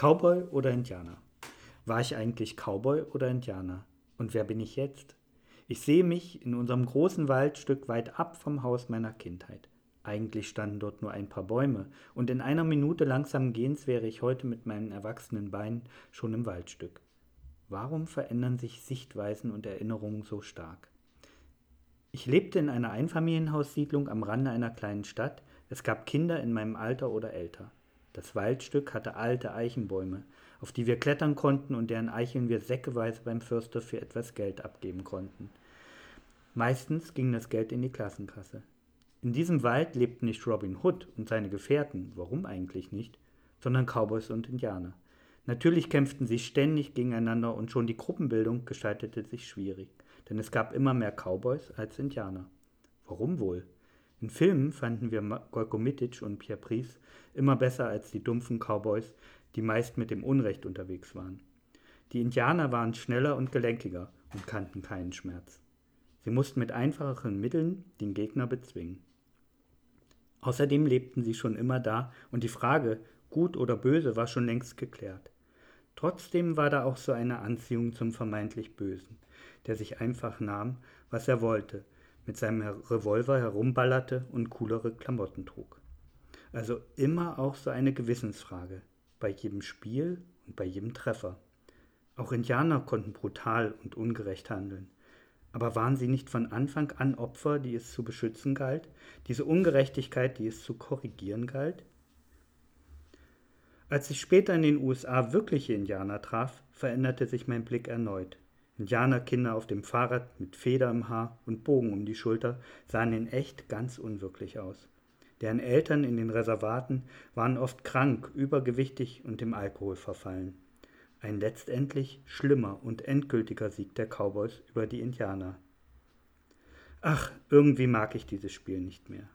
Cowboy oder Indianer? War ich eigentlich Cowboy oder Indianer? Und wer bin ich jetzt? Ich sehe mich in unserem großen Waldstück weit ab vom Haus meiner Kindheit. Eigentlich standen dort nur ein paar Bäume, und in einer Minute langsamen Gehens wäre ich heute mit meinen erwachsenen Beinen schon im Waldstück. Warum verändern sich Sichtweisen und Erinnerungen so stark? Ich lebte in einer Einfamilienhaussiedlung am Rande einer kleinen Stadt. Es gab Kinder in meinem Alter oder älter. Das Waldstück hatte alte Eichenbäume, auf die wir klettern konnten und deren Eicheln wir säckeweise beim Förster für etwas Geld abgeben konnten. Meistens ging das Geld in die Klassenkasse. In diesem Wald lebten nicht Robin Hood und seine Gefährten, warum eigentlich nicht, sondern Cowboys und Indianer. Natürlich kämpften sie ständig gegeneinander und schon die Gruppenbildung gestaltete sich schwierig, denn es gab immer mehr Cowboys als Indianer. Warum wohl? In Filmen fanden wir Golko Mitic und Pierre Pries immer besser als die dumpfen Cowboys, die meist mit dem Unrecht unterwegs waren. Die Indianer waren schneller und gelenkiger und kannten keinen Schmerz. Sie mussten mit einfachen Mitteln den Gegner bezwingen. Außerdem lebten sie schon immer da und die Frage, gut oder böse, war schon längst geklärt. Trotzdem war da auch so eine Anziehung zum vermeintlich Bösen, der sich einfach nahm, was er wollte, mit seinem Revolver herumballerte und coolere Klamotten trug. Also immer auch so eine Gewissensfrage, bei jedem Spiel und bei jedem Treffer. Auch Indianer konnten brutal und ungerecht handeln. Aber waren sie nicht von Anfang an Opfer, die es zu beschützen galt, diese Ungerechtigkeit, die es zu korrigieren galt? Als ich später in den USA wirkliche Indianer traf, veränderte sich mein Blick erneut. Indianerkinder auf dem Fahrrad mit Feder im Haar und Bogen um die Schulter sahen in echt ganz unwirklich aus. Deren Eltern in den Reservaten waren oft krank, übergewichtig und dem Alkohol verfallen. Ein letztendlich schlimmer und endgültiger Sieg der Cowboys über die Indianer. Ach, irgendwie mag ich dieses Spiel nicht mehr.